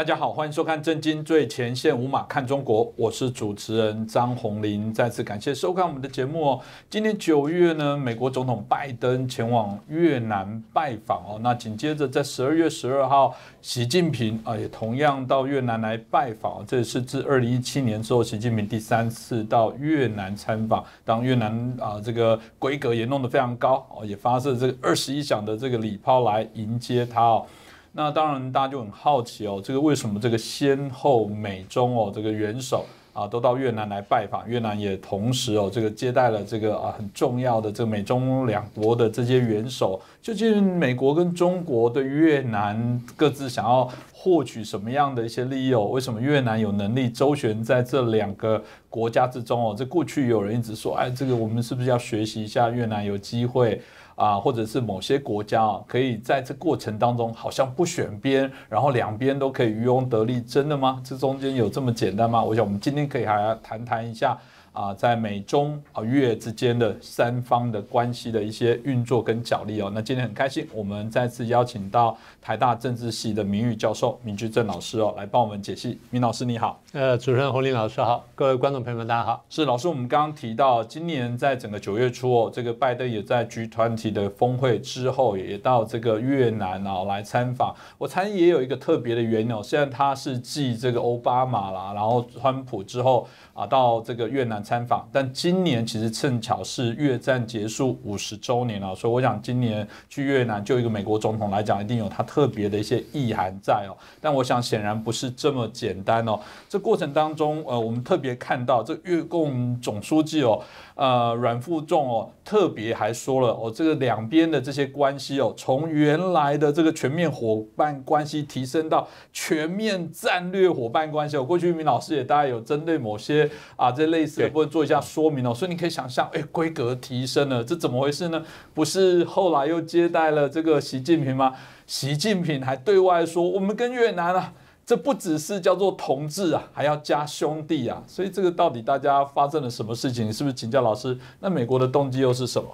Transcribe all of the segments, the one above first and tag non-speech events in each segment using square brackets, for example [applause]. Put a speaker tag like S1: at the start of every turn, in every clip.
S1: 大家好，欢迎收看《震惊最前线》，无马看中国，我是主持人张宏林。再次感谢收看我们的节目哦。今年九月呢，美国总统拜登前往越南拜访哦。那紧接着在十二月十二号，习近平啊也同样到越南来拜访。这是自二零一七年之后，习近平第三次到越南参访。当越南啊这个规格也弄得非常高哦，也发射这个二十一响的这个礼炮来迎接他哦。那当然，大家就很好奇哦，这个为什么这个先后美中哦这个元首啊都到越南来拜访，越南也同时哦这个接待了这个啊很重要的这个美中两国的这些元首，究竟美国跟中国对越南各自想要获取什么样的一些利益？哦为什么越南有能力周旋在这两个国家之中哦？这过去有人一直说，哎，这个我们是不是要学习一下越南有机会？啊，或者是某些国家啊，可以在这过程当中好像不选边，然后两边都可以渔翁得利，真的吗？这中间有这么简单吗？我想我们今天可以还要谈谈一下。啊，在美中啊越之间的三方的关系的一些运作跟角力哦，那今天很开心，我们再次邀请到台大政治系的名誉教授闵居正老师哦，来帮我们解析。明老师你好，
S2: 呃，主持人洪林老师好，各位观众朋友们大家好。
S1: 是老师，我们刚刚提到，今年在整个九月初哦，这个拜登也在 G 团体的峰会之后，也到这个越南啊来参访。我猜也有一个特别的原因哦，虽然他是继这个奥巴马啦，然后川普之后。啊，到这个越南参访，但今年其实正巧是越战结束五十周年了，所以我想今年去越南，就一个美国总统来讲，一定有他特别的一些意涵在哦。但我想显然不是这么简单哦。这过程当中，呃，我们特别看到这越共总书记哦。呃，阮富仲哦，特别还说了哦，这个两边的这些关系哦，从原来的这个全面伙伴关系提升到全面战略伙伴关系哦。[laughs] 过去明老师也大概有针对某些啊这类似的部分做一下说明哦，所以你可以想象，哎，规格提升了，这怎么回事呢？不是后来又接待了这个习近平吗？习近平还对外说，我们跟越南啊。这不只是叫做同志啊，还要加兄弟啊，所以这个到底大家发生了什么事情？是不是请教老师？那美国的动机又是什么？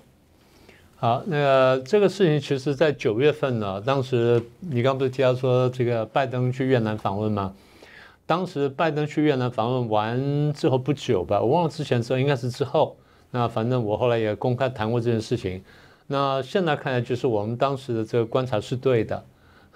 S2: 好，那个这个事情其实，在九月份呢，当时你刚不是提到说这个拜登去越南访问吗？当时拜登去越南访问完之后不久吧，我忘了之前之后应该是之后。那反正我后来也公开谈过这件事情。那现在看来，就是我们当时的这个观察是对的。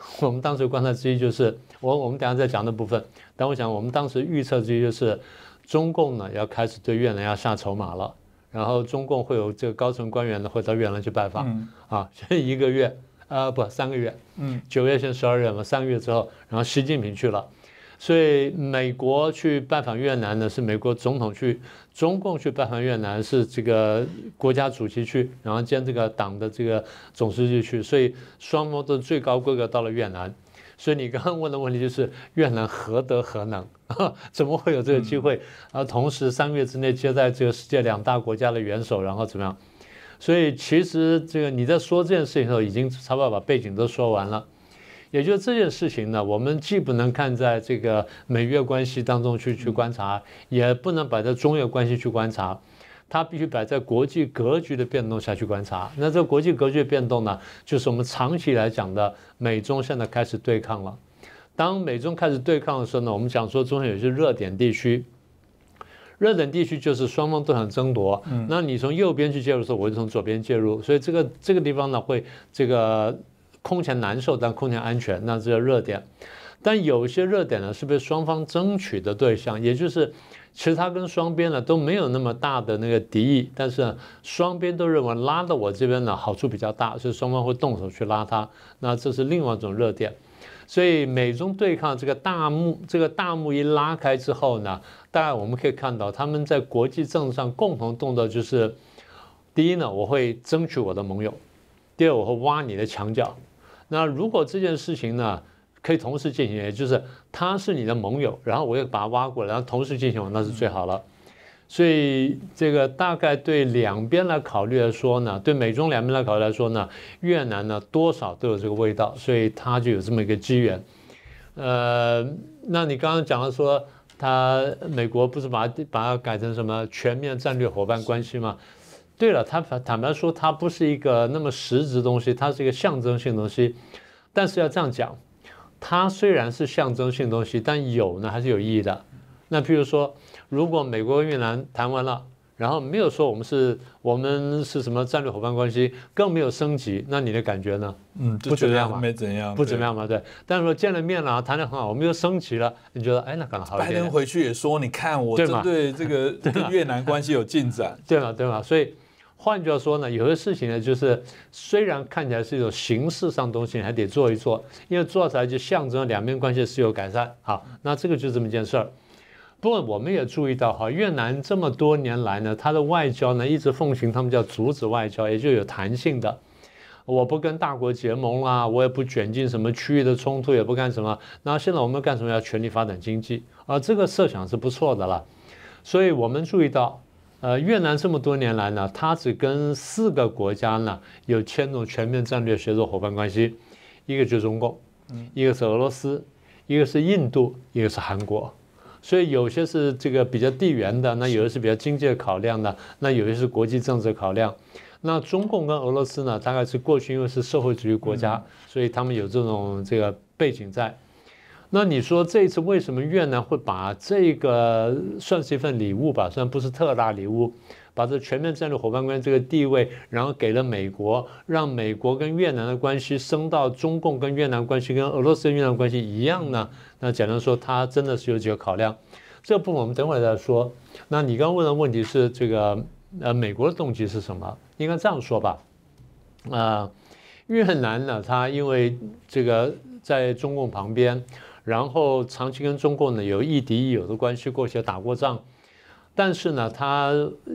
S2: [laughs] 我们当时观察之一就是，我我们等下再讲的部分。但我想，我们当时预测之一就是，中共呢要开始对越南要下筹码了，然后中共会有这个高层官员呢会到越南去拜访，啊，先一个月，呃，不，三个月，嗯，九月先十二月嘛，三个月之后，然后习近平去了。所以美国去拜访越南呢，是美国总统去；中共去拜访越南是这个国家主席去，然后兼这个党的这个总书记去。所以双方都最高规格到了越南。所以你刚刚问的问题就是越南何德何能，[laughs] 怎么会有这个机会？然后同时三个月之内接待这个世界两大国家的元首，然后怎么样？所以其实这个你在说这件事情的时候，已经差不多把背景都说完了。也就是这件事情呢，我们既不能看在这个美越关系当中去去观察，也不能摆在中越关系去观察，它必须摆在国际格局的变动下去观察。那这国际格局的变动呢，就是我们长期来讲的美中现在开始对抗了。当美中开始对抗的时候呢，我们讲说中间有些热点地区，热点地区就是双方都想争夺。嗯那你从右边去介入的时候，我就从左边介入，所以这个这个地方呢，会这个。空前难受，但空前安全，那这个热点。但有些热点呢，是被双方争取的对象，也就是其实它跟双边呢都没有那么大的那个敌意，但是双边都认为拉到我这边呢好处比较大，所以双方会动手去拉它。那这是另外一种热点。所以美中对抗这个大幕，这个大幕一拉开之后呢，大概我们可以看到他们在国际政治上共同动作就是：第一呢，我会争取我的盟友；第二，我会挖你的墙角。那如果这件事情呢，可以同时进行，也就是他是你的盟友，然后我又把他挖过来，然后同时进行，那是最好了。所以这个大概对两边来考虑来说呢，对美中两边来考虑来说呢，越南呢多少都有这个味道，所以他就有这么一个机缘。呃，那你刚刚讲了说，他美国不是把把它改成什么全面战略伙伴关系吗？对了，他坦白说，它不是一个那么实质东西，它是一个象征性东西。但是要这样讲，它虽然是象征性东西，但有呢还是有意义的。那譬如说，如果美国跟越南谈完了，然后没有说我们是我们是什么战略伙伴关系，更没有升级，那你的感觉呢？
S1: 嗯，
S2: 不怎么样嘛
S1: 没怎样，
S2: 不怎么样嘛，对。但是说见了面了，谈得很好，我们又升级了，你觉得哎，那可能好一点点。
S1: 拜登回去也说，你看我针对这个 [laughs] 跟越南关系有进展，
S2: 对嘛，对嘛。所以换句话说呢，有些事情呢，就是虽然看起来是一种形式上东西，还得做一做，因为做出来就象征两边关系是有改善。好，那这个就这么一件事儿。不过我们也注意到哈，越南这么多年来呢，它的外交呢一直奉行他们叫阻止外交，也就有弹性的。我不跟大国结盟啦，我也不卷进什么区域的冲突，也不干什么。那现在我们干什么？要全力发展经济啊，这个设想是不错的了。所以我们注意到，呃，越南这么多年来呢，它只跟四个国家呢有签这种全面战略协作伙伴关系，一个就是中共，一个是俄罗斯，一个是印度，一个是韩国。所以有些是这个比较地缘的，那有的是比较经济的考量的，那有些是国际政治考量。那中共跟俄罗斯呢，大概是过去因为是社会主义国家，所以他们有这种这个背景在。那你说这一次为什么越南会把这个算是一份礼物吧？虽然不是特大礼物，把这全面战略伙伴关系这个地位，然后给了美国，让美国跟越南的关系升到中共跟越南关系跟俄罗斯越南关系一样呢？那简单说，它真的是有几个考量。这部分我们等会儿再说。那你刚刚问的问题是这个呃，美国的动机是什么？应该这样说吧，呃，越南呢，它因为这个在中共旁边，然后长期跟中共呢有亦敌亦友的关系，过去打过仗，但是呢，他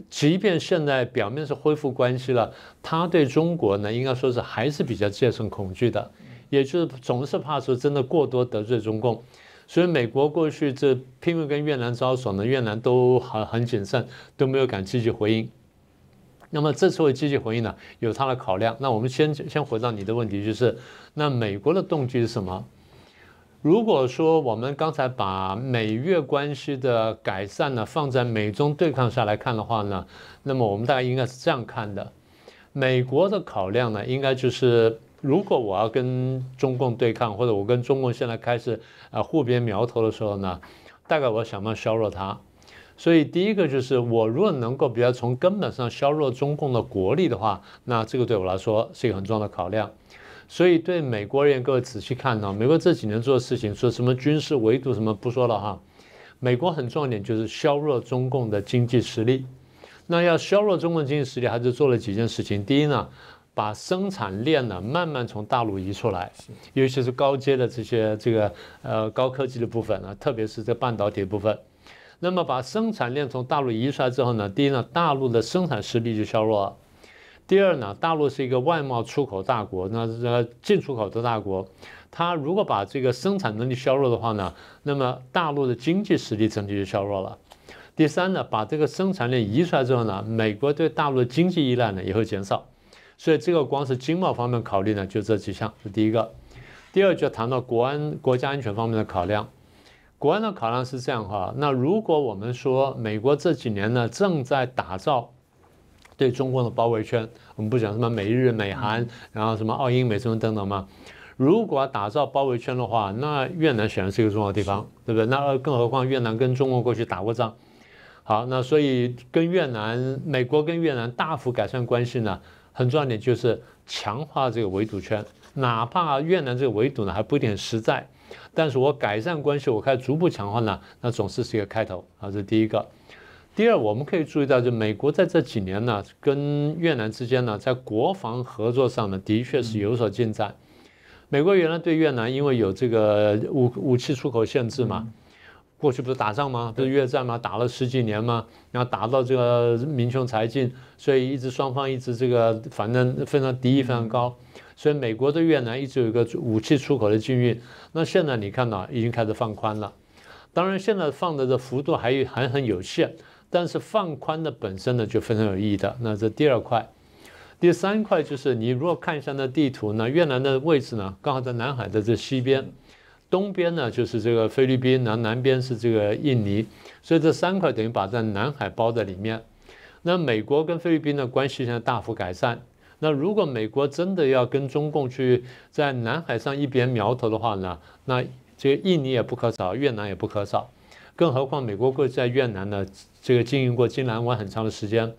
S2: 即便现在表面是恢复关系了，他对中国呢，应该说是还是比较戒慎恐惧的，也就是总是怕说真的过多得罪中共。所以美国过去这拼命跟越南招手呢，越南都很很谨慎，都没有敢积极回应。那么这次会积极回应呢，有他的考量。那我们先先回到你的问题，就是那美国的动机是什么？如果说我们刚才把美越关系的改善呢放在美中对抗下来看的话呢，那么我们大概应该是这样看的：美国的考量呢，应该就是如果我要跟中共对抗，或者我跟中共现在开始啊互别苗头的时候呢，大概我想办法削弱它。所以第一个就是我如果能够比较从根本上削弱中共的国力的话，那这个对我来说是一个很重要的考量。所以对美国而言，各位仔细看呢，美国这几年做的事情，说什么军事围堵什么不说了哈。美国很重要一点就是削弱中共的经济实力。那要削弱中共经济实力，还是做了几件事情。第一呢，把生产链呢慢慢从大陆移出来，尤其是高阶的这些这个呃高科技的部分呢，特别是这半导体部分。那么把生产链从大陆移出来之后呢，第一呢，大陆的生产实力就削弱了；第二呢，大陆是一个外贸出口大国，那呃进出口的大国，它如果把这个生产能力削弱的话呢，那么大陆的经济实力整体就削弱了。第三呢，把这个生产链移出来之后呢，美国对大陆的经济依赖呢也会减少。所以这个光是经贸方面考虑呢，就这几项是第一个。第二就谈到国安、国家安全方面的考量。国安的考量是这样哈，那如果我们说美国这几年呢正在打造对中共的包围圈，我们不讲什么美日美韩，然后什么澳英美什么等等吗。如果打造包围圈的话，那越南显然是一个重要的地方，对不对？那更何况越南跟中国过去打过仗，好，那所以跟越南、美国跟越南大幅改善关系呢，很重要一点就是强化这个围堵圈，哪怕越南这个围堵呢还不一定很实在。但是我改善关系，我开始逐步强化呢，那总是是一个开头啊，这是第一个。第二，我们可以注意到，就美国在这几年呢，跟越南之间呢，在国防合作上呢，的确是有所进展。美国原来对越南，因为有这个武武器出口限制嘛，过去不是打仗吗？不是越战吗？打了十几年吗，然后打到这个民穷财尽，所以一直双方一直这个反正非常敌意非常高。所以美国对越南一直有一个武器出口的禁运，那现在你看到已经开始放宽了，当然现在放的这幅度还还很有限，但是放宽的本身呢就非常有意义的。那这第二块，第三块就是你如果看一下那地图呢，越南的位置呢刚好在南海的这西边，东边呢就是这个菲律宾，南南边是这个印尼，所以这三块等于把在南海包在里面。那美国跟菲律宾的关系现在大幅改善。那如果美国真的要跟中共去在南海上一边苗头的话呢，那这个印尼也不可少，越南也不可少，更何况美国过去在越南呢，这个经营过金兰湾很长的时间，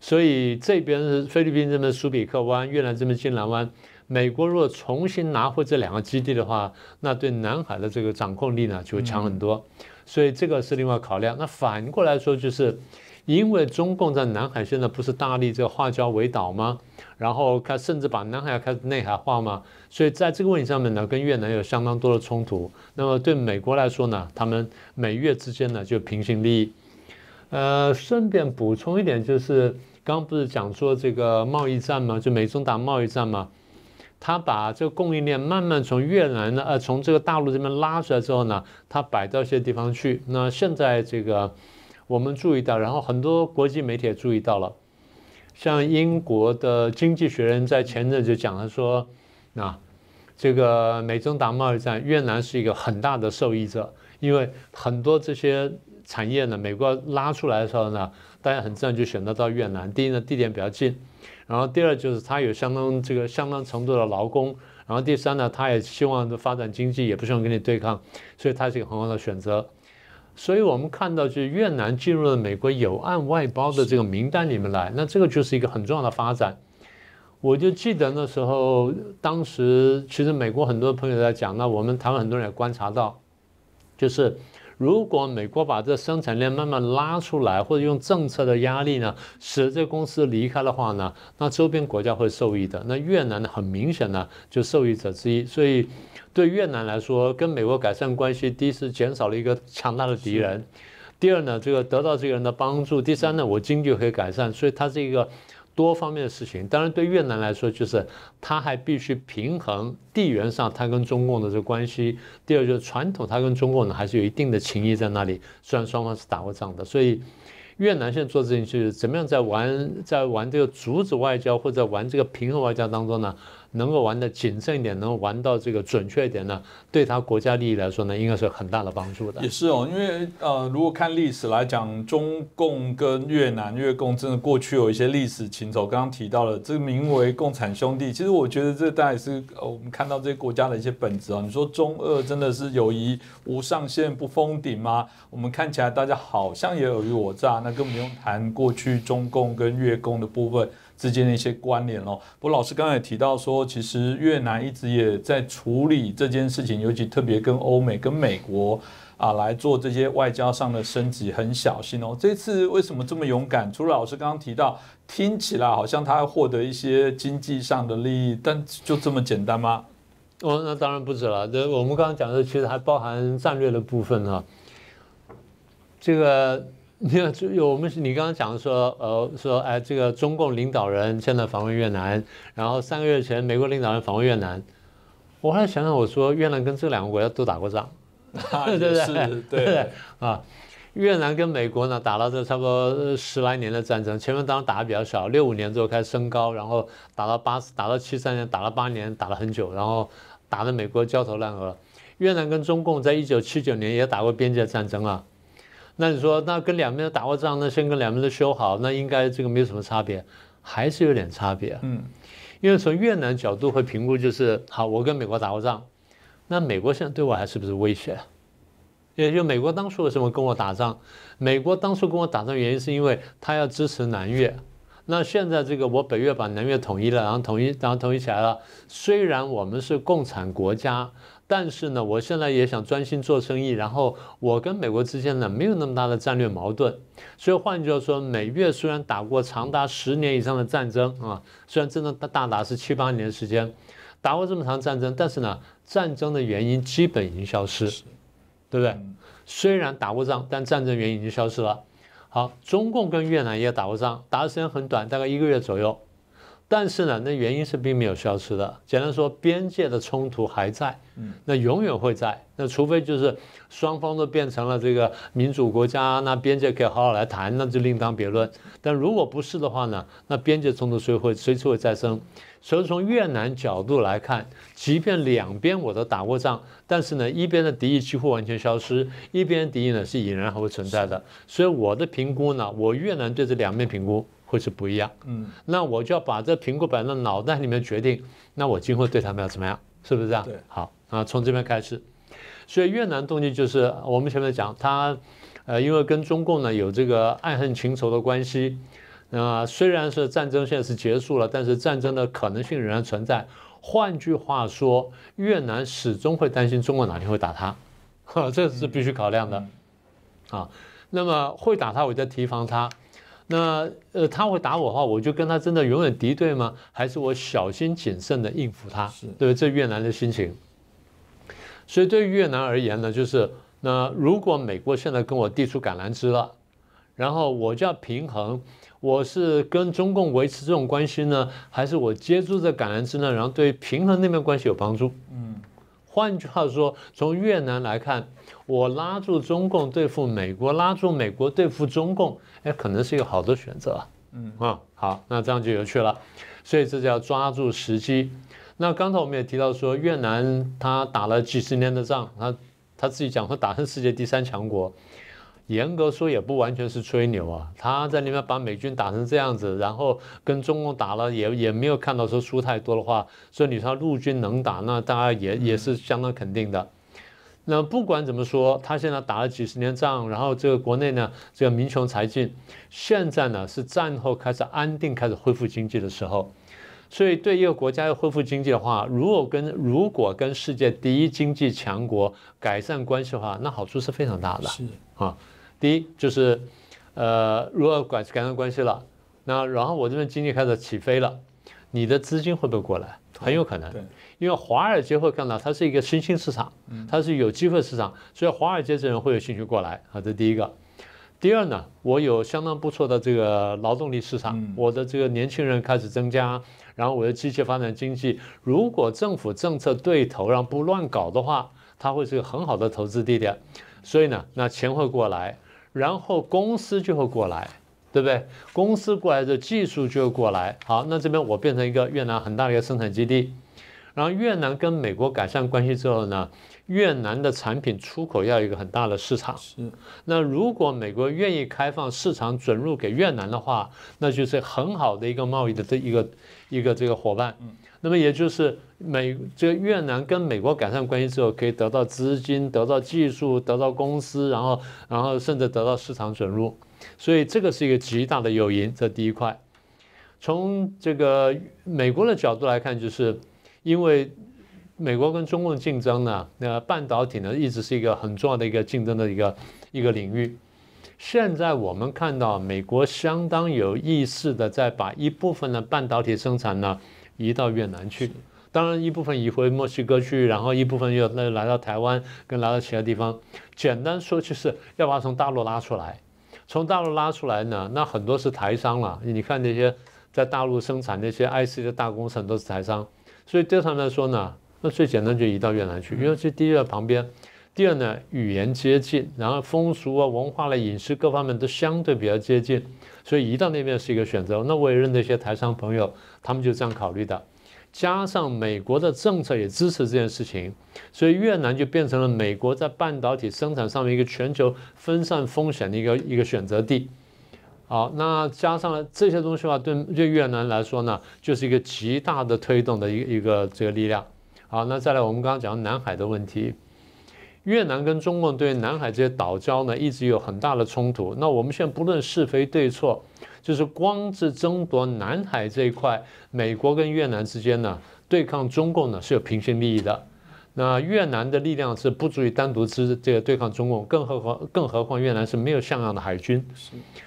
S2: 所以这边是菲律宾这边苏比克湾，越南这边金兰湾，美国如果重新拿回这两个基地的话，那对南海的这个掌控力呢就会强很多，所以这个是另外考量。那反过来说就是。因为中共在南海现在不是大力这个化礁为岛吗？然后开甚至把南海开始内海化吗？所以在这个问题上面呢，跟越南有相当多的冲突。那么对美国来说呢，他们美越之间呢就平行利益。呃，顺便补充一点，就是刚刚不是讲说这个贸易战吗？就美中打贸易战嘛？他把这个供应链慢慢从越南呢，呃，从这个大陆这边拉出来之后呢，他摆到一些地方去。那现在这个。我们注意到，然后很多国际媒体也注意到了，像英国的《经济学人》在前阵就讲了说，啊，这个美中打贸易战，越南是一个很大的受益者，因为很多这些产业呢，美国拉出来的时候呢，大家很自然就选择到越南。第一呢，地点比较近，然后第二就是它有相当这个相当程度的劳工，然后第三呢，它也希望发展经济，也不希望跟你对抗，所以它是一个很好的选择。所以我们看到，就是越南进入了美国有案外包的这个名单里面来，那这个就是一个很重要的发展。我就记得那时候，当时其实美国很多朋友在讲，那我们台湾很多人也观察到，就是。如果美国把这生产链慢慢拉出来，或者用政策的压力呢，使这公司离开的话呢，那周边国家会受益的。那越南呢，很明显呢，就受益者之一。所以，对越南来说，跟美国改善关系，第一是减少了一个强大的敌人；第二呢，这个得到这个人的帮助；第三呢，我经济可以改善。所以，它是一个。多方面的事情，当然对越南来说，就是它还必须平衡地缘上它跟中共的这个关系。第二就是传统，它跟中共呢还是有一定的情谊在那里，虽然双方是打过仗的。所以越南现在做事情就是怎么样在玩在玩这个阻止外交或者玩这个平衡外交当中呢？能够玩的谨慎一点，能够玩到这个准确一点呢，对他国家利益来说呢，应该是很大的帮助的。
S1: 也是哦，因为呃，如果看历史来讲，中共跟越南、越共真的过去有一些历史情仇。刚刚提到了这个名为共产兄弟，其实我觉得这大概是呃，我们看到这些国家的一些本质啊。你说中俄真的是友谊无上限不封顶吗？我们看起来大家好像也尔虞我诈，那更不用谈过去中共跟越共的部分。之间的一些关联哦。不过老师刚才也提到说，其实越南一直也在处理这件事情，尤其特别跟欧美、跟美国啊来做这些外交上的升级，很小心哦。这次为什么这么勇敢？除了老师刚刚提到，听起来好像他要获得一些经济上的利益，但就这么简单吗？
S2: 哦，那当然不止了。这我们刚刚讲的其实还包含战略的部分啊。这个。[laughs] 你看，就有我们你刚刚讲的说，呃，说哎，这个中共领导人现在访问越南，然后三个月前美国领导人访问越南，我后来想想，我说越南跟这两个国家都打过仗，[laughs]
S1: 对不对？[laughs] 对
S2: 啊，越南跟美国呢打了这差不多十来年的战争，前面当然打的比较少，六五年之后开始升高，然后打到八打到七三年，打了八年，打了很久，然后打的美国焦头烂额。越南跟中共在一九七九年也打过边界战争啊。那你说，那跟两边打过仗，那先跟两边都修好，那应该这个没有什么差别，还是有点差别。嗯，因为从越南角度会评估，就是好，我跟美国打过仗，那美国现在对我还是不是威胁？也就美国当初为什么跟我打仗？美国当初跟我打仗原因是因为他要支持南越，那现在这个我北越把南越统一了，然后统一，然后统一起来了，虽然我们是共产国家。但是呢，我现在也想专心做生意，然后我跟美国之间呢没有那么大的战略矛盾，所以换句话说，美越虽然打过长达十年以上的战争啊，虽然真的大打是七八年时间，打过这么长战争，但是呢，战争的原因基本已经消失，对不对？虽然打过仗，但战争原因已经消失了。好，中共跟越南也打过仗，打的时间很短，大概一个月左右。但是呢，那原因是并没有消失的。简单说，边界的冲突还在，那永远会在。那除非就是双方都变成了这个民主国家，那边界可以好好来谈，那就另当别论。但如果不是的话呢，那边界冲突随会随时会再生。所以从越南角度来看，即便两边我都打过仗，但是呢，一边的敌意几乎完全消失，一边敌意呢是依然还会存在的。所以我的评估呢，我越南对这两面评估。会是不一样。嗯，那我就要把这苹果摆在脑袋里面决定，那我今后对他们要怎么样，是不是这样？
S1: 对，
S2: 好啊，从这边开始。所以越南动机就是我们前面讲，他呃，因为跟中共呢有这个爱恨情仇的关系，那虽然是战争现在是结束了，但是战争的可能性仍然存在。换句话说，越南始终会担心中国哪天会打他，哈，[laughs] 这是必须考量的啊。那么会打他，我就提防他。那呃，他会打我的话，我就跟他真的永远敌对吗？还是我小心谨慎的应付他？对，这越南的心情。所以对于越南而言呢，就是那如果美国现在跟我递出橄榄枝了，然后我就要平衡，我是跟中共维持这种关系呢，还是我接住这橄榄枝呢？然后对平衡那边关系有帮助？嗯，换句话说，从越南来看，我拉住中共对付美国，拉住美国对付中共，哎，可能是一个好的选择。嗯啊，好，那这样就有趣了。所以这叫抓住时机。那刚才我们也提到说，越南他打了几十年的仗，他他自己讲说打成世界第三强国，严格说也不完全是吹牛啊。他在那边把美军打成这样子，然后跟中共打了，也也没有看到说输太多的话，所以你说陆军能打，那大家也也是相当肯定的。那不管怎么说，他现在打了几十年仗，然后这个国内呢，这个民穷财尽，现在呢是战后开始安定、开始恢复经济的时候。所以，对一个国家要恢复经济的话，如果跟如果跟世界第一经济强国改善关系的话，那好处是非常大的。
S1: 是
S2: 啊，第一就是，呃，如果改改善关系了，那然后我这边经济开始起飞了，你的资金会不会过来？很有可能。因为华尔街会看到它是一个新兴市场，它是有机会市场，所以华尔街这人会有兴趣过来。啊，这第一个。第二呢，我有相当不错的这个劳动力市场，我的这个年轻人开始增加。然后我的机械发展经济，如果政府政策对头，然后不乱搞的话，它会是个很好的投资地点。所以呢，那钱会过来，然后公司就会过来，对不对？公司过来的技术就会过来。好，那这边我变成一个越南很大的一个生产基地。然后越南跟美国改善关系之后呢？越南的产品出口要有一个很大的市场，
S1: 是。
S2: 那如果美国愿意开放市场准入给越南的话，那就是很好的一个贸易的这一个一个这个伙伴。嗯。那么也就是美这个越南跟美国改善关系之后，可以得到资金、得到技术、得到公司，然后然后甚至得到市场准入。所以这个是一个极大的诱因，这第一块。从这个美国的角度来看，就是因为。美国跟中共竞争呢，那半导体呢一直是一个很重要的一个竞争的一个一个领域。现在我们看到美国相当有意识的在把一部分的半导体生产呢移到越南去，当然一部分移回墨西哥去，然后一部分又那来到台湾跟来到其他地方。简单说就是要把它从大陆拉出来，从大陆拉出来呢，那很多是台商了。你看那些在大陆生产那些 IC 的大工程都是台商，所以对他们来说呢。那最简单就移到越南去，因为这第一个旁边，第二呢语言接近，然后风俗啊、文化了、饮食各方面都相对比较接近，所以移到那边是一个选择。那我也认得一些台商朋友，他们就这样考虑的。加上美国的政策也支持这件事情，所以越南就变成了美国在半导体生产上面一个全球分散风险的一个一个选择地。好，那加上了这些东西的话，对对越南来说呢，就是一个极大的推动的一个一个这个力量。好，那再来，我们刚刚讲南海的问题，越南跟中共对南海这些岛礁呢，一直有很大的冲突。那我们现在不论是非对错，就是光是争夺南海这一块，美国跟越南之间呢，对抗中共呢是有平行利益的。那越南的力量是不足以单独支这个对抗中共，更何况更何况越南是没有像样的海军，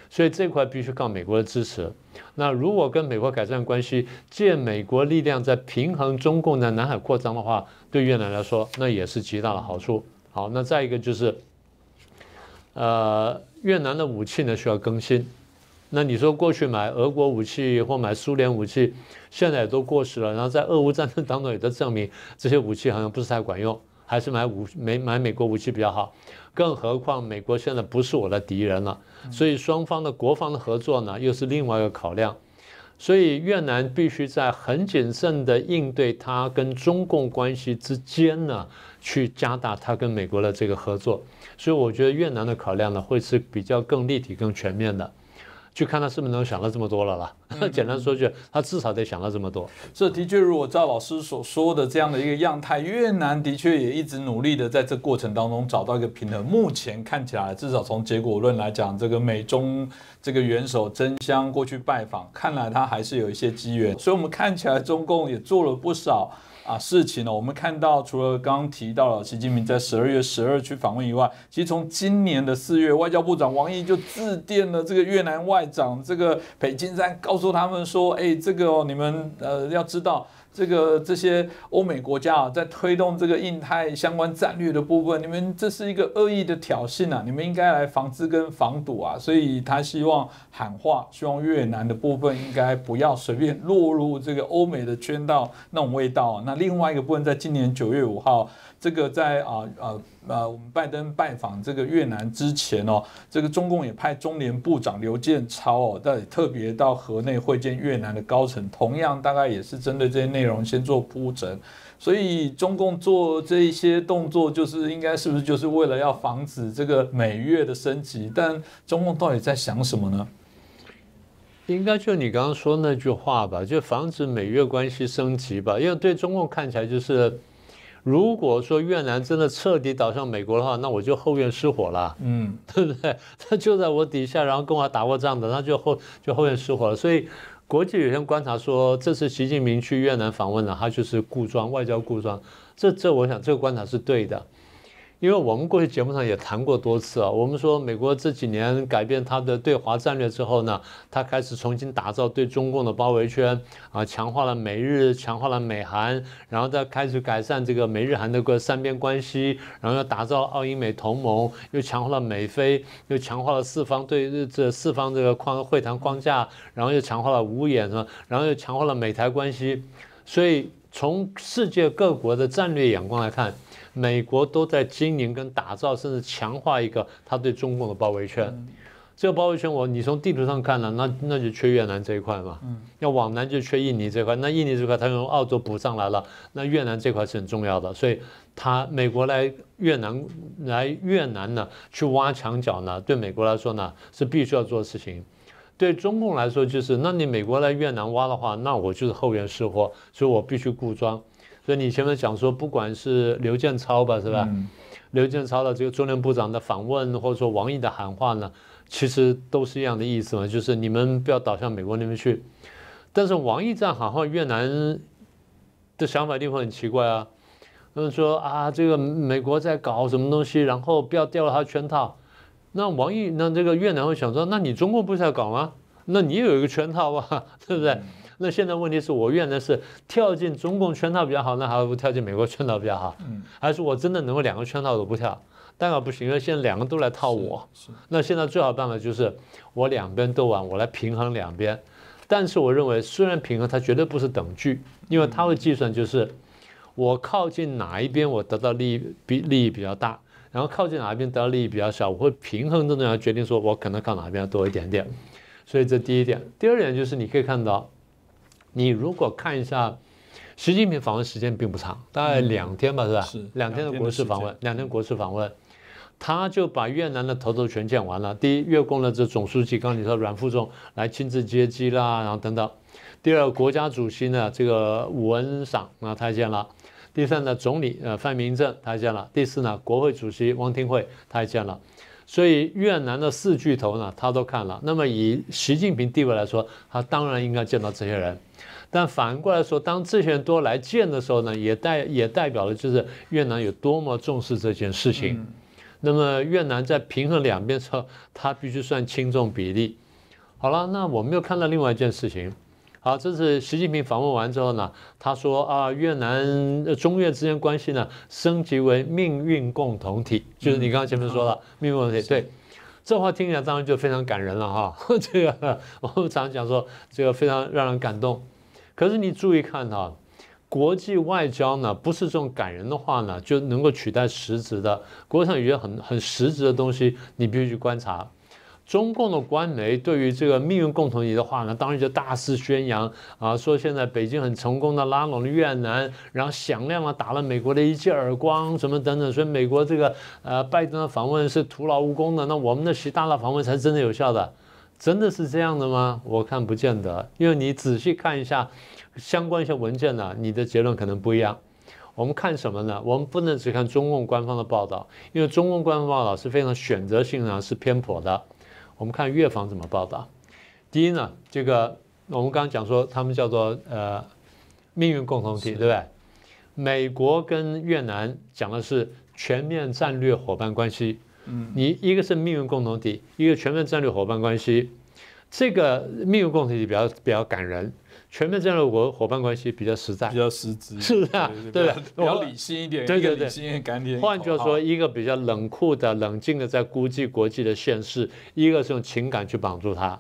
S2: 所以这块必须靠美国的支持。那如果跟美国改善关系，借美国力量在平衡中共在南海扩张的话，对越南来说那也是极大的好处。好，那再一个就是，呃，越南的武器呢需要更新。那你说过去买俄国武器或买苏联武器，现在也都过时了。然后在俄乌战争当中也都证明这些武器好像不是太管用，还是买武美买美国武器比较好。更何况美国现在不是我的敌人了，所以双方的国防的合作呢又是另外一个考量。所以越南必须在很谨慎的应对它跟中共关系之间呢，去加大它跟美国的这个合作。所以我觉得越南的考量呢会是比较更立体、更全面的。就看他是不是能想到这么多了啦。[laughs] 简单说句，他至少得想到这么多。
S1: 这的确，如果赵老师所说的这样的一个样态，越南的确也一直努力的在这过程当中找到一个平衡。目前看起来，至少从结果论来讲，这个美中 [laughs] 这个元首争相过去拜访，看来他还是有一些机缘。所以，我们看起来中共也做了不少。啊，事情呢，我们看到除了刚刚提到了习近平在十二月十二去访问以外，其实从今年的四月，外交部长王毅就致电了这个越南外长这个裴金山，告诉他们说，哎，这个哦，你们呃要知道。这个这些欧美国家啊，在推动这个印太相关战略的部分，你们这是一个恶意的挑衅啊！你们应该来防治跟防堵啊！所以他希望喊话，希望越南的部分应该不要随便落入这个欧美的圈套那种味道。那另外一个部分，在今年九月五号。这个在啊呃呃，我们拜登拜访这个越南之前哦，这个中共也派中联部长刘建超哦，在特别到河内会见越南的高层，同样大概也是针对这些内容先做铺陈。所以中共做这一些动作，就是应该是不是就是为了要防止这个美越的升级？但中共到底在想什么呢？
S2: 应该就你刚刚说那句话吧，就防止美越关系升级吧，因为对中共看起来就是。如果说越南真的彻底倒向美国的话，那我就后院失火了，嗯，[laughs] 对不对？他就在我底下，然后跟我打过仗的，那就后就后院失火了。所以，国际有些观察说，这次习近平去越南访问了，他就是故装外交故装。这这，我想这个观察是对的。因为我们过去节目上也谈过多次啊，我们说美国这几年改变它的对华战略之后呢，它开始重新打造对中共的包围圈啊，强化了美日，强化了美韩，然后再开始改善这个美日韩的个三边关系，然后又打造澳英美同盟，又强化了美菲，又强化了四方对日这四方这个框会谈框架，然后又强化了五眼是吧？然后又强化了美台关系，所以从世界各国的战略眼光来看。美国都在经营跟打造，甚至强化一个他对中共的包围圈。这个包围圈，我你从地图上看呢，那那就缺越南这一块嘛。嗯。要往南就缺印尼这块，那印尼这块他用澳洲补上来了，那越南这块是很重要的。所以，他美国来越南来越南呢，去挖墙角呢，对美国来说呢是必须要做的事情。对中共来说，就是那你美国来越南挖的话，那我就是后院失火，所以我必须固装。所以你前面讲说，不管是刘建超吧，是吧？刘建超的这个中联部长的访问，或者说王毅的喊话呢，其实都是一样的意思嘛，就是你们不要倒向美国那边去。但是王毅这样喊话，越南的想法一定会很奇怪啊。他们说啊，这个美国在搞什么东西，然后不要掉了他圈套。那王毅，那这个越南会想说，那你中国不是在搞吗？那你也有一个圈套啊，[laughs] 对不对？那现在问题是我愿的是跳进中共圈套比较好，那还是不跳进美国圈套比较好？嗯，还是我真的能够两个圈套都不跳？当然不行，因为现在两个都来套我。那现在最好办法就是我两边都玩，我来平衡两边。但是我认为，虽然平衡，它绝对不是等距，因为它会计算就是我靠近哪一边，我得到利益比利益比较大，然后靠近哪一边得到利益比较小，我会平衡这种要决定说我可能靠哪边多一点点。所以这第一点，第二点就是你可以看到。你如果看一下，习近平访问时间并不长，大概两天吧，是吧？
S1: 是
S2: 两天的国事访问，两天国事访问，他就把越南的头头全见完了。第一，越共的这总书记，刚刚你说阮富仲来亲自接机啦，然后等等。第二，国家主席呢，这个武恩赏啊，他见了。第三呢，总理呃范明政他见了。第四呢，国会主席汪廷惠他也见了。所以越南的四巨头呢，他都看了。那么以习近平地位来说，他当然应该见到这些人。但反过来说，当这些人都来见的时候呢，也代也代表了就是越南有多么重视这件事情。那么越南在平衡两边时候，他必须算轻重比例。好了，那我们又看到另外一件事情。好，这是习近平访问完之后呢，他说啊，越南中越之间关系呢升级为命运共同体，就是你刚刚前面说了命运共同体。对，这话听起来当然就非常感人了哈。[laughs] 这个我们常讲说，这个非常让人感动。可是你注意看哈，国际外交呢，不是这种感人的话呢，就能够取代实质的。国际上有些很很实质的东西，你必须去观察。中共的官媒对于这个命运共同体的话呢，当然就大肆宣扬啊，说现在北京很成功的拉拢了越南，然后响亮的打了美国的一记耳光，什么等等。所以美国这个呃拜登的访问是徒劳无功的，那我们的习大大访问才真的有效的。真的是这样的吗？我看不见得，因为你仔细看一下相关一些文件呢，你的结论可能不一样。我们看什么呢？我们不能只看中共官方的报道，因为中共官方报道是非常选择性的，是偏颇的。我们看越方怎么报道。第一呢，这个我们刚刚讲说，他们叫做呃命运共同体，对不对？美国跟越南讲的是全面战略伙伴关系。嗯，你一个是命运共同体，一个全面战略伙伴关系。这个命运共同体比较比较感人，全面战略伙伙伴关系比较实在，
S1: 比较实质，
S2: 是不是啊？对，
S1: 比较理性一点，
S2: 对对对，
S1: 感点。
S2: 换句话说，一个比较冷酷的、冷静的在估计国际的现实，一个是用情感去绑住它。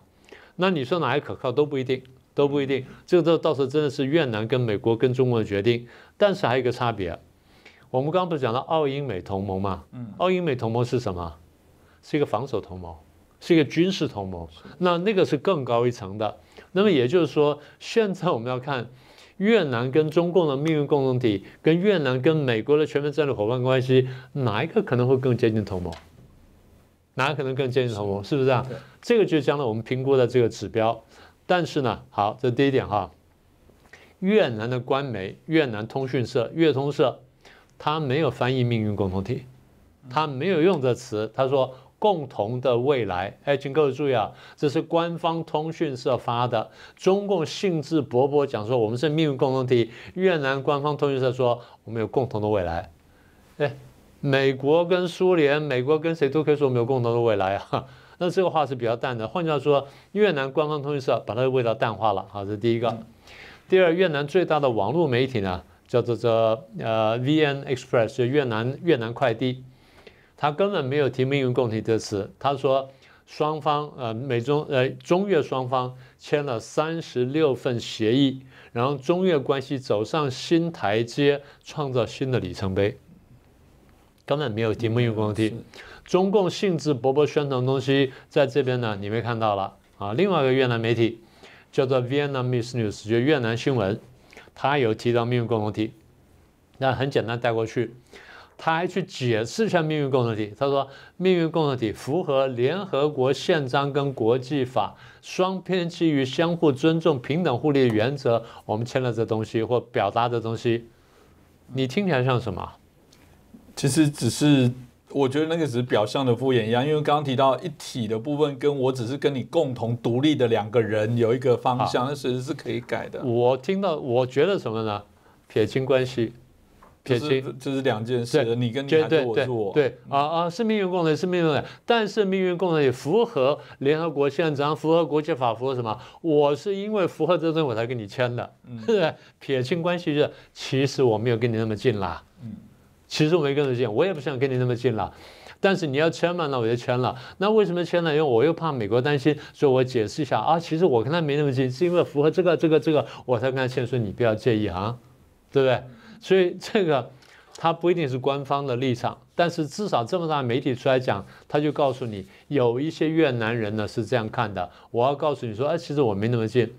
S2: 那你说哪一个可靠都不一定，都不一定。这个到到时候真的是越南跟美国跟中国的决定。但是还有一个差别，我们刚刚不是讲到澳英美同盟吗？嗯，澳英美同盟是什么？是一个防守同盟，是一个军事同盟。那那个是更高一层的。那么也就是说，现在我们要看越南跟中共的命运共同体，跟越南跟美国的全面战略伙伴关系，哪一个可能会更接近同盟？哪可能更接近同盟？是不是啊？这个就是将来我们评估的这个指标。但是呢，好，这第一点哈。越南的官媒越南通讯社越通社，他没有翻译命运共同体，他没有用这词，他说共同的未来。哎，请各位注意啊，这是官方通讯社发的。中共兴致勃勃讲说我们是命运共同体，越南官方通讯社说我们有共同的未来。哎，美国跟苏联，美国跟谁都可以说我们有共同的未来啊。[laughs] 那这个话是比较淡的。换句话说，越南官方通讯社把它的味道淡化了。好，这是第一个。第二，越南最大的网络媒体呢，叫做这呃 VN Express，就越南越南快递，他根本没有提命运共同体这词。他说双方呃美中呃中越双方签了三十六份协议，然后中越关系走上新台阶，创造新的里程碑，根本没有提命运共同体。中共兴致勃勃宣传东西，在这边呢你没看到了啊。另外一个越南媒体。叫做 Vietnamese News，就越南新闻，他有提到命运共同体，那很简单带过去。他还去解释一下命运共同体，他说命运共同体符合联合国宪章跟国际法，双边基于相互尊重、平等互利的原则，我们签了这东西或表达的东西，你听起来像什么？
S1: 其实只是。我觉得那个只是表象的敷衍一样，因为刚刚提到一体的部分，跟我只是跟你共同独立的两个人有一个方向，那其实是可以改的。
S2: 我听到，我觉得什么呢？撇清关系，
S1: 撇清这是两件事。你跟你还是我是我？
S2: 对啊啊，是命运共同体，是命运共同体。但是命运共同体符合联合国宪章，符合国际法，符合什么？我是因为符合这东西我才跟你签的，是不是？撇清关系是，其实我没有跟你那么近啦。其实我没跟着近，我也不想跟你那么近了。但是你要签嘛，那我就签了。那为什么签呢？因为我又怕美国担心，所以我解释一下啊。其实我跟他没那么近，是因为符合这个、这个、这个，我才跟他签。说你不要介意啊，对不对？所以这个他不一定是官方的立场，但是至少这么大媒体出来讲，他就告诉你，有一些越南人呢是这样看的。我要告诉你说，哎，其实我没那么近。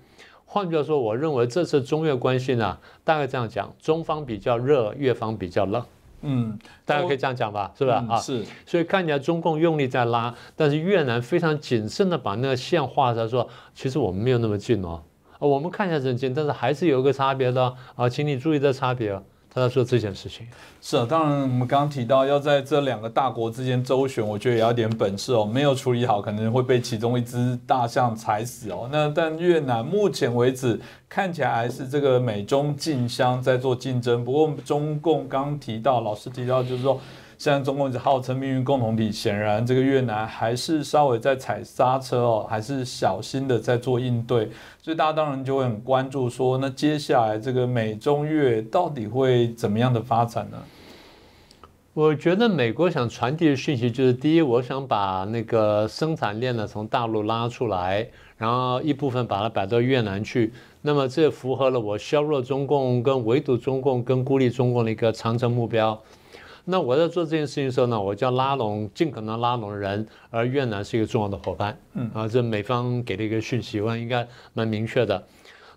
S2: 换句话说，我认为这次中越关系呢，大概这样讲，中方比较热，越方比较冷。嗯，大家可以这样讲吧，是吧？啊，
S1: 是。
S2: 所以看起来中共用力在拉，但是越南非常谨慎的把那个线画出来，说其实我们没有那么近哦，啊，我们看起来很近，但是还是有一个差别的啊，请你注意这差别。他在说这件事情，
S1: 是啊，当然我们刚刚提到要在这两个大国之间周旋，我觉得也要点本事哦，没有处理好，可能会被其中一只大象踩死哦。那但越南目前为止看起来还是这个美中竞相在做竞争，不过中共刚提到，老师提到就是说。现在中共一直号称命运共同体，显然这个越南还是稍微在踩刹车哦，还是小心的在做应对，所以大家当然就会很关注说，那接下来这个美中越到底会怎么样的发展呢？
S2: 我觉得美国想传递的讯息就是，第一，我想把那个生产链呢从大陆拉出来，然后一部分把它摆到越南去，那么这符合了我削弱中共、跟围堵中共、跟孤立中共的一个长程目标。那我在做这件事情的时候呢，我就要拉拢尽可能拉拢人，而越南是一个重要的伙伴，嗯啊，这美方给的一个讯息，我应该蛮明确的。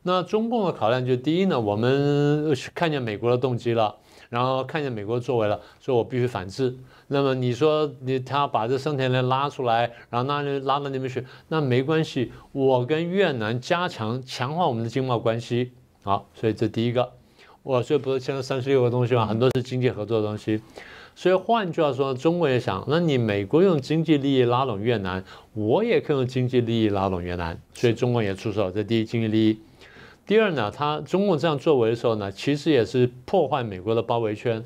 S2: 那中共的考量就第一呢，我们看见美国的动机了，然后看见美国作为了，所以我必须反制。那么你说你他把这生田连拉出来，然后拉拉到那边去，那没关系，我跟越南加强强化我们的经贸关系，好，所以这第一个，我所以不是签了三十六个东西吗？很多是经济合作的东西。所以换句话说，中国也想，那你美国用经济利益拉拢越南，我也可以用经济利益拉拢越南，所以中国也出手。这第一，经济利益。第二呢，他中共这样作为的时候呢，其实也是破坏美国的包围圈，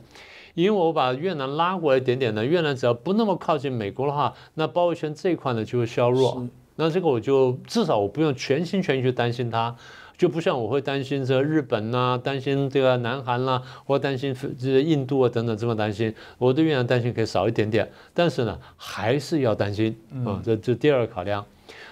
S2: 因为我把越南拉过来一点点呢，越南只要不那么靠近美国的话，那包围圈这一块呢就会削弱。那这个我就至少我不用全心全意去担心它。就不像我会担心这日本呐，担心这个南韩啦，或担心这印度啊等等这么担心，我对越南担心可以少一点点，但是呢，还是要担心啊。这这第二个考量，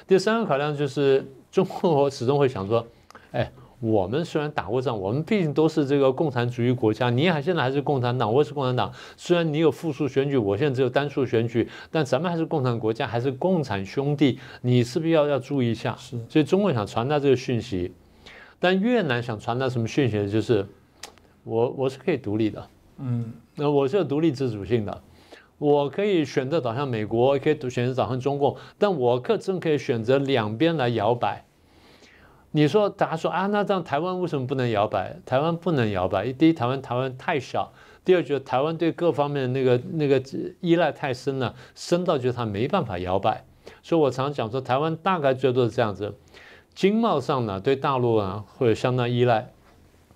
S2: 第三个考量就是中国始终会想说，哎，我们虽然打过仗，我们毕竟都是这个共产主义国家，你还现在还是共产党，我也是共产党，虽然你有复数选举，我现在只有单数选举，但咱们还是共产国家，还是共产兄弟，你是不是要要注意一下？
S1: 是，
S2: 所以中国想传达这个讯息。但越南想传达什么讯息？就是我我是可以独立的，嗯，那我是有独立自主性的，我可以选择导向美国，也可以选择导向中共，但我可真可以选择两边来摇摆。你说大家说啊，那这样台湾为什么不能摇摆？台湾不能摇摆，第一，台湾台湾太小；第二，就是台湾对各方面那个那个依赖太深了，深到就是它没办法摇摆。所以我常讲说，台湾大概最多是这样子。经贸上呢，对大陆啊会有相当依赖，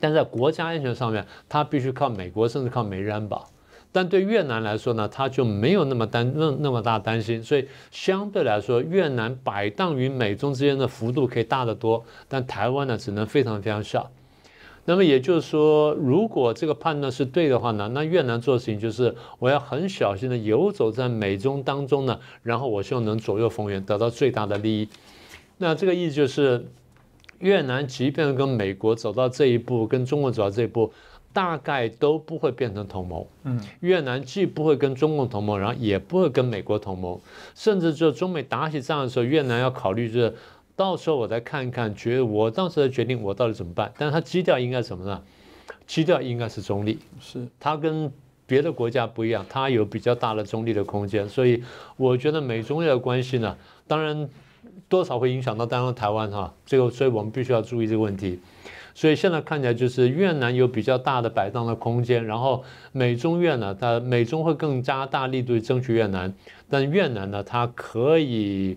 S2: 但在国家安全上面，它必须靠美国，甚至靠美日安保。但对越南来说呢，它就没有那么担那那么大担心，所以相对来说，越南摆荡于美中之间的幅度可以大得多。但台湾呢，只能非常非常小。那么也就是说，如果这个判断是对的话呢，那越南做事情就是我要很小心的游走在美中当中呢，然后我希望能左右逢源，得到最大的利益。那这个意思就是，越南即便跟美国走到这一步，跟中国走到这一步，大概都不会变成同盟。嗯，越南既不会跟中共同盟，然后也不会跟美国同盟，甚至就中美打起仗的时候，越南要考虑就是，到时候我再看一看，觉得我当时的决定我到底怎么办？但是它基调应该什么呢？基调应该是中立，
S1: 是
S2: 它跟别的国家不一样，它有比较大的中立的空间。所以我觉得美中的关系呢，当然。多少会影响到当然台湾哈，这个所以我们必须要注意这个问题。所以现在看起来就是越南有比较大的摆荡的空间，然后美中越呢，它美中会更加大力度争取越南，但越南呢，它可以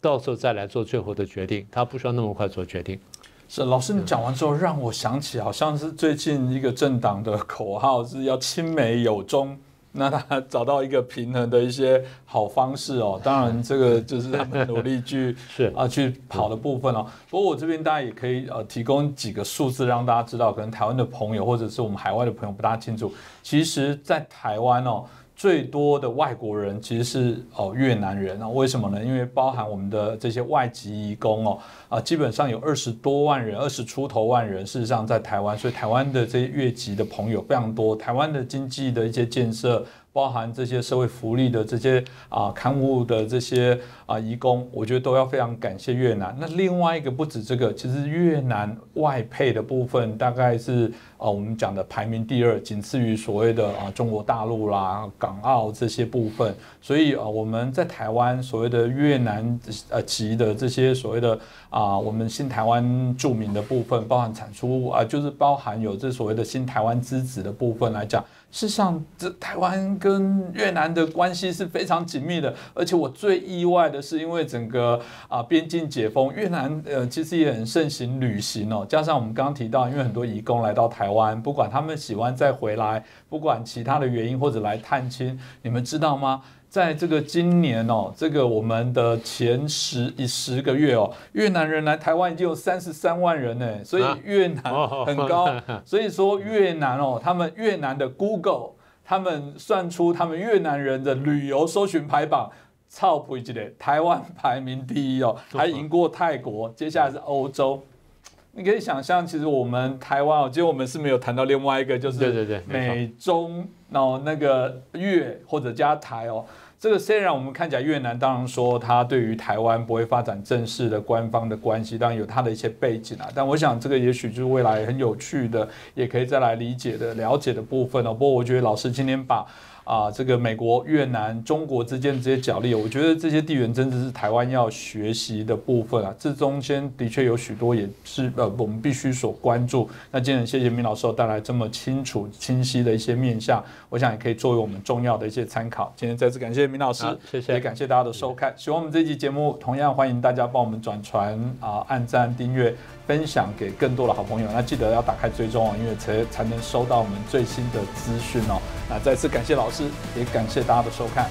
S2: 到时候再来做最后的决定，它不需要那么快做决定。
S1: 是老师，你讲完之后让我想起，好像是最近一个政党的口号是要亲美友中。[laughs] 那他找到一个平衡的一些好方式哦，[laughs] 当然这个就是他们努力去 [laughs]
S2: 是
S1: 啊去跑的部分哦。不过我这边大家也可以呃提供几个数字让大家知道，可能台湾的朋友或者是我们海外的朋友不大清楚，其实，在台湾哦。最多的外国人其实是哦越南人啊，为什么呢？因为包含我们的这些外籍移工哦啊，基本上有二十多万人，二十出头万人，事实上在台湾，所以台湾的这些越籍的朋友非常多，台湾的经济的一些建设。包含这些社会福利的这些啊刊物的这些啊义工，我觉得都要非常感谢越南。那另外一个不止这个，其实越南外配的部分大概是啊我们讲的排名第二，仅次于所谓的啊中国大陆啦、港澳这些部分。所以啊我们在台湾所谓的越南呃籍的这些所谓的啊我们新台湾著名的部分，包含产出啊就是包含有这所谓的新台湾之子的部分来讲。事实上，这台湾跟越南的关系是非常紧密的，而且我最意外的是，因为整个啊边境解封，越南呃其实也很盛行旅行哦，加上我们刚刚提到，因为很多移工来到台湾，不管他们喜欢再回来，不管其他的原因或者来探亲，你们知道吗？在这个今年哦，这个我们的前十一十个月哦，越南人来台湾已经有三十三万人呢，所以越南很高。所以说越南哦，他们越南的 Google，他们算出他们越南人的旅游搜寻排榜，超普及的，台湾排名第一哦，还赢过泰国，接下来是欧洲。你可以想象，其实我们台湾哦，其实我们是没有谈到另外一个，就是
S2: 对对对，
S1: 美中。然后那个越或者加台哦，这个虽然我们看起来越南当然说它对于台湾不会发展正式的官方的关系，当然有它的一些背景啊。但我想这个也许就是未来很有趣的，也可以再来理解的、了解的部分哦。不过我觉得老师今天把。啊，这个美国、越南、中国之间这些角力，我觉得这些地缘真的是台湾要学习的部分啊。这中间的确有许多也是呃，我们必须所关注。那今天谢谢明老师带来这么清楚、清晰的一些面向，我想也可以作为我们重要的一些参考。今天再次感谢明老师，
S2: 谢谢，
S1: 也感谢大家的收看。喜欢我们这期节目，同样欢迎大家帮我们转传啊，按赞、订阅。分享给更多的好朋友，那记得要打开追踪哦，因为才才能收到我们最新的资讯哦。那再次感谢老师，也感谢大家的收看。